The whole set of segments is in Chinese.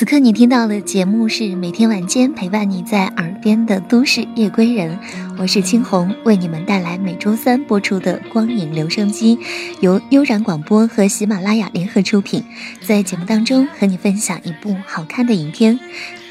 此刻你听到的节目是每天晚间陪伴你在耳边的都市夜归人，我是青红，为你们带来每周三播出的光影留声机，由悠然广播和喜马拉雅联合出品，在节目当中和你分享一部好看的影片。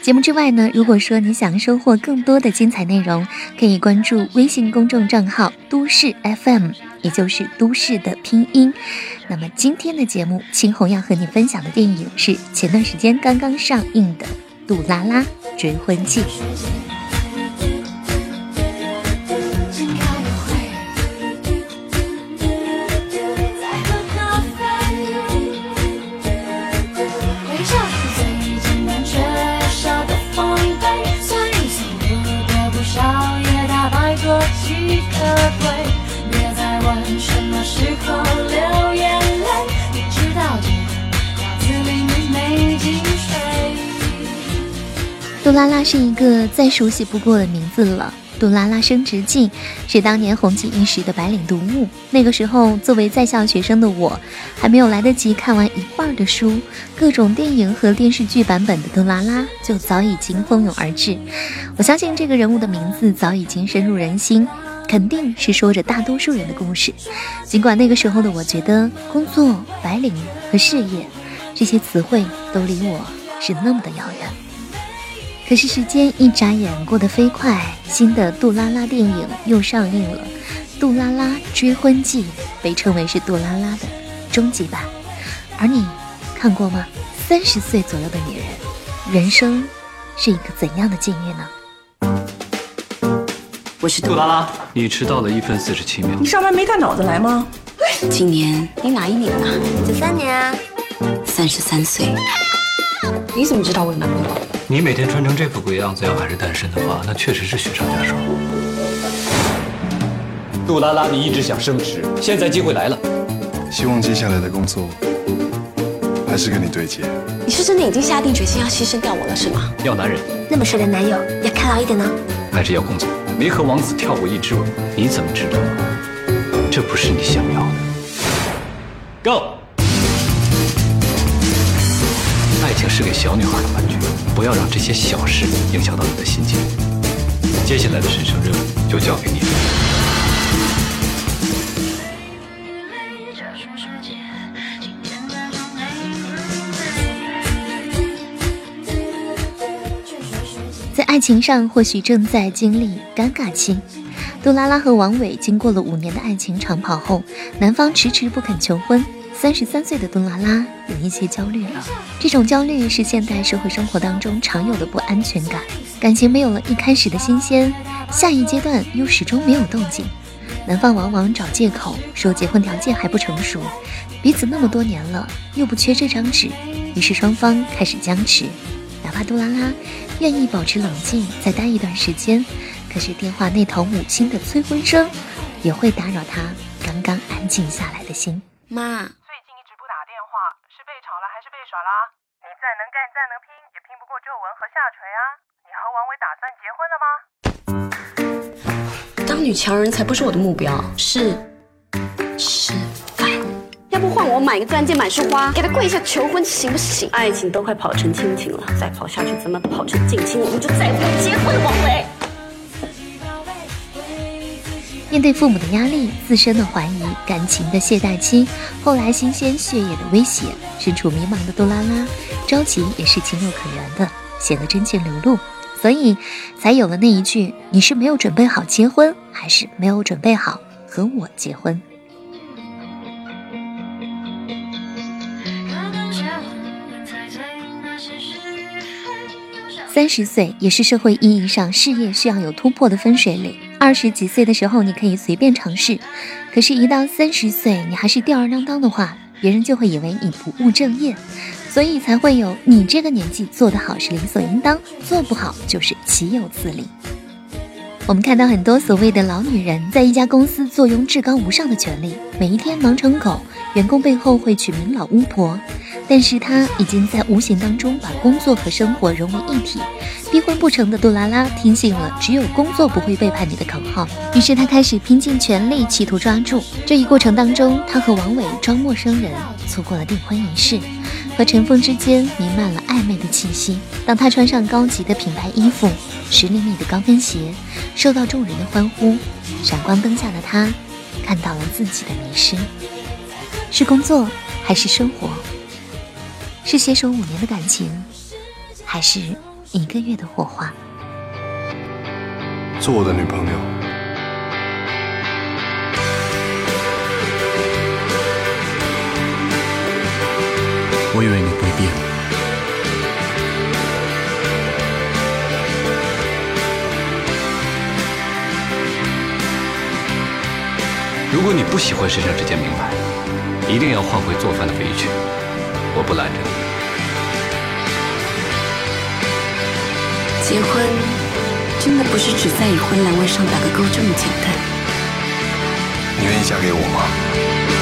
节目之外呢，如果说你想收获更多的精彩内容，可以关注微信公众账号都市 FM，也就是都市的拼音。那么今天的节目，青红要和你分享的电影是前段时间刚刚上映的《杜拉拉追婚记》。杜拉拉是一个再熟悉不过的名字了。杜拉拉升职记是当年红极一时的白领读物。那个时候，作为在校学生的我，还没有来得及看完一半的书，各种电影和电视剧版本的杜拉拉就早已经蜂拥而至。我相信这个人物的名字早已经深入人心，肯定是说着大多数人的故事。尽管那个时候的我觉得工作、白领和事业这些词汇都离我是那么的遥远。可是时间一眨眼过得飞快，新的杜拉拉电影又上映了，《杜拉拉追婚记》被称为是杜拉拉的终极版。而你看过吗？三十岁左右的女人，人生是一个怎样的境遇呢？我是杜拉拉，你迟到了一分四十七秒。你上班没带脑子来吗？今年你哪一年啊？九三年啊。三十三岁。你怎么知道我有男朋友？你每天穿成这副鬼样子，要还是单身的话，那确实是雪上加霜。杜拉拉，你一直想升职，现在机会来了。希望接下来的工作还是跟你对接。你是真的已经下定决心要牺牲掉我了，是吗？要男人，那么帅的男友要看牢一点呢，还是要工作？没和王子跳过一支舞，你怎么知道这不是你想要的？Go。是给小女孩的玩具，不要让这些小事影响到你的心情。接下来的神圣任务就交给你了。在爱情上，或许正在经历尴尬期。杜拉拉和王伟经过了五年的爱情长跑后，男方迟迟不肯求婚。三十三岁的杜拉拉有一些焦虑了，这种焦虑是现代社会生活当中常有的不安全感。感情没有了一开始的新鲜，下一阶段又始终没有动静。男方往往找借口说结婚条件还不成熟，彼此那么多年了又不缺这张纸，于是双方开始僵持。哪怕杜拉拉愿意保持冷静再待一段时间，可是电话那头母亲的催婚声也会打扰他刚刚安静下来的心。妈。耍啦！你再能干再能拼，也拼不过皱纹和下垂啊！你和王伟打算结婚了吗？当女强人才不是我的目标，是吃饭。要不换我买个钻戒满束花，给他跪下求婚，行不行？爱情都快跑成亲情了，再跑下去怎么跑成近亲？我们就再也不用结婚了，王伟。面对父母的压力、自身的怀疑、感情的懈怠期，后来新鲜血液的威胁，身处迷茫的杜拉拉，着急也是情有可原的，显得真情流露，所以才有了那一句：“你是没有准备好结婚，还是没有准备好和我结婚？”三十岁也是社会意义上事业需要有突破的分水岭。二十几岁的时候，你可以随便尝试，可是，一到三十岁，你还是吊儿郎当的话，别人就会以为你不务正业，所以才会有你这个年纪做得好是理所应当，做不好就是岂有此理。我们看到很多所谓的老女人，在一家公司坐拥至高无上的权利，每一天忙成狗，员工背后会取名老巫婆。但是她已经在无形当中把工作和生活融为一体。逼婚不成的杜拉拉听信了“只有工作不会背叛你”的口号，于是她开始拼尽全力企图抓住。这一过程当中，她和王伟装陌生人，错过了订婚仪式。和陈峰之间弥漫了暧昧的气息。当他穿上高级的品牌衣服、十厘米的高跟鞋，受到众人的欢呼，闪光灯下的他看到了自己的迷失：是工作还是生活？是携手五年的感情，还是一个月的火花？做我的女朋友。我以为你会变。如果你不喜欢身上这件名牌，一定要换回做饭的围裙，我不拦着你。结婚真的不是只在于婚栏位上打个勾这么简单。你愿意嫁给我吗？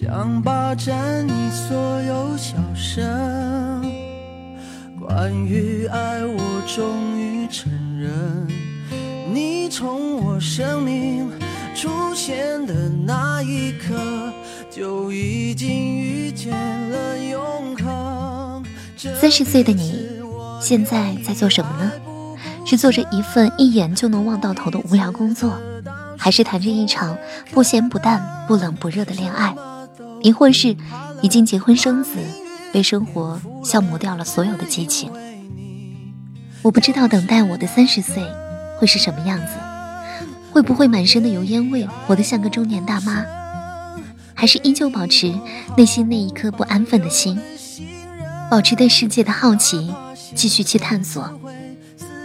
想霸占你所有笑声。关于爱，我终于承认，你从我生命出现的那一刻，就已经遇见了永恒。三十岁的你，现在在做什么呢？是做着一份一眼就能望到头的无聊工作，还是谈着一场不咸不淡、不冷不热的恋爱，亦或是已经结婚生子，被生活消磨掉了所有的激情？我不知道等待我的三十岁会是什么样子，会不会满身的油烟味，活得像个中年大妈，还是依旧保持内心那一颗不安分的心，保持对世界的好奇，继续去探索。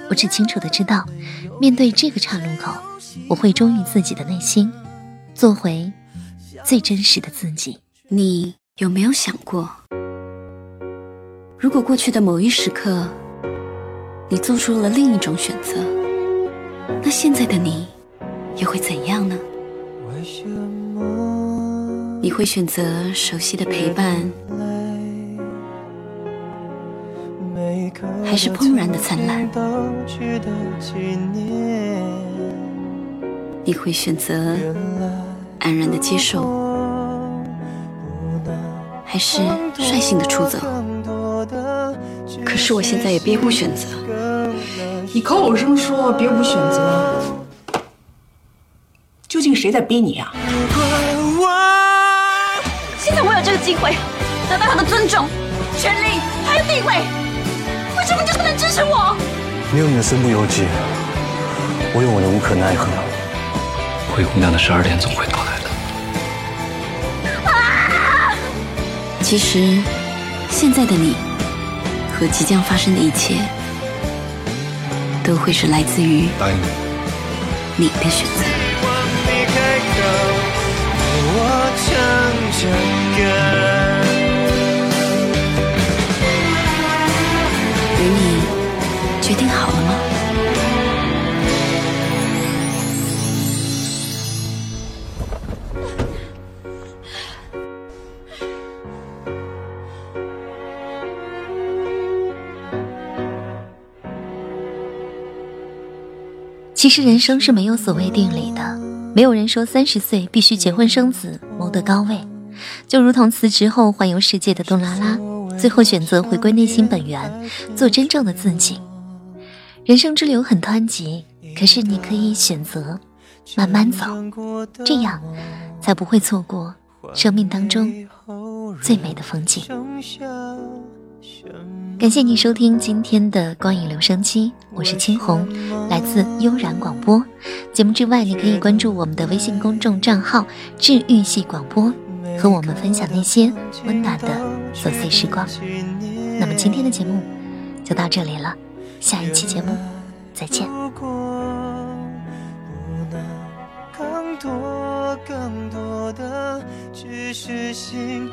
我只清楚的知道，面对这个岔路口，我会忠于自己的内心，做回最真实的自己。你有没有想过，如果过去的某一时刻，你做出了另一种选择，那现在的你又会怎样呢？你会选择熟悉的陪伴？还是怦然的灿烂，你会选择安然的接受，还是率性的出走？可是我现在也别无选择。你口口声说别无选择，究竟谁在逼你啊？现在我有这个机会，得到他的尊重、权利还有地位。为什么就不能支持我？你有你的身不由己，我有我的无可奈何。灰姑娘的十二点总会到来其实，现在的你和即将发生的一切，都会是来自于答应你的选择。其实人生是没有所谓定理的，没有人说三十岁必须结婚生子，谋得高位。就如同辞职后环游世界的杜拉拉，最后选择回归内心本源，做真正的自己。人生之流很湍急，可是你可以选择慢慢走，这样才不会错过生命当中最美的风景。感谢你收听今天的光影留声机，我是青红，来自悠然广播。节目之外，你可以关注我们的微信公众账号“治愈系广播”，和我们分享那些温暖的琐碎时光。那么今天的节目就到这里了，下一期节目再见。更多更多的只是心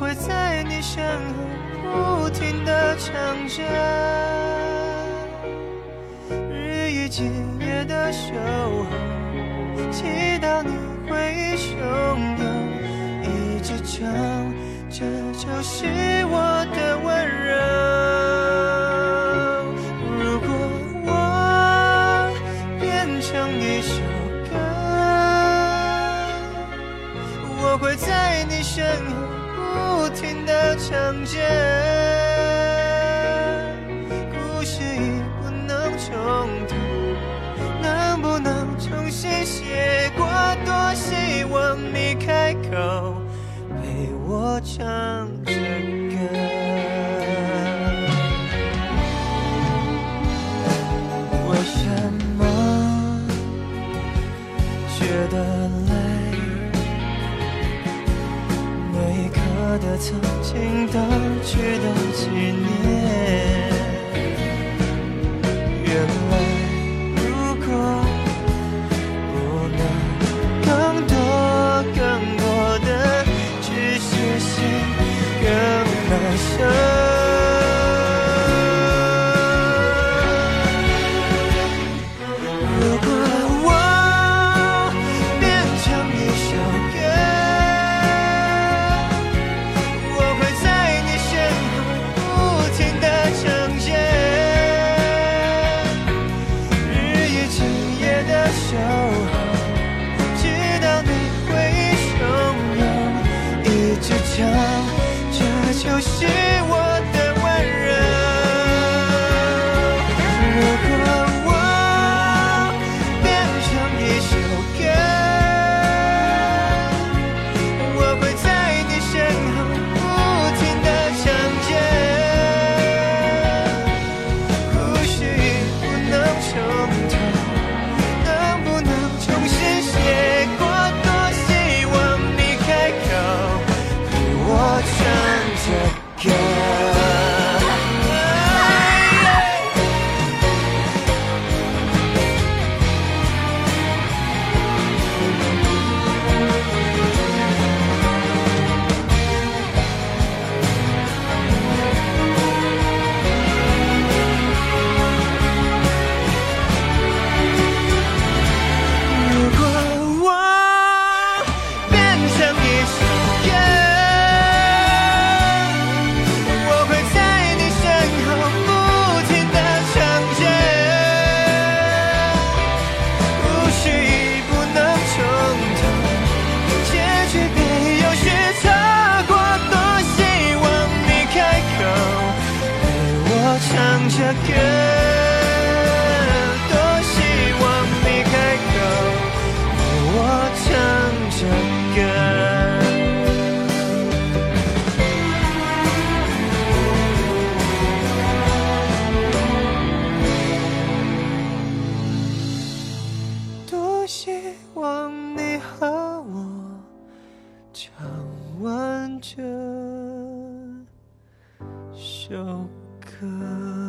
会在你身后不停的唱着，日以继夜的守候，祈祷你会汹涌。一直唱，这就是我的温柔。如果我变成一首歌，我会在你身后停的唱着，故事已不能重读，能不能重新写过？多希望你开口陪。我唱曾经都值得纪念。心。却没有预测过多希望你开口陪我唱着歌多希望你开口陪我唱着歌。多希望你和我唱完这首歌。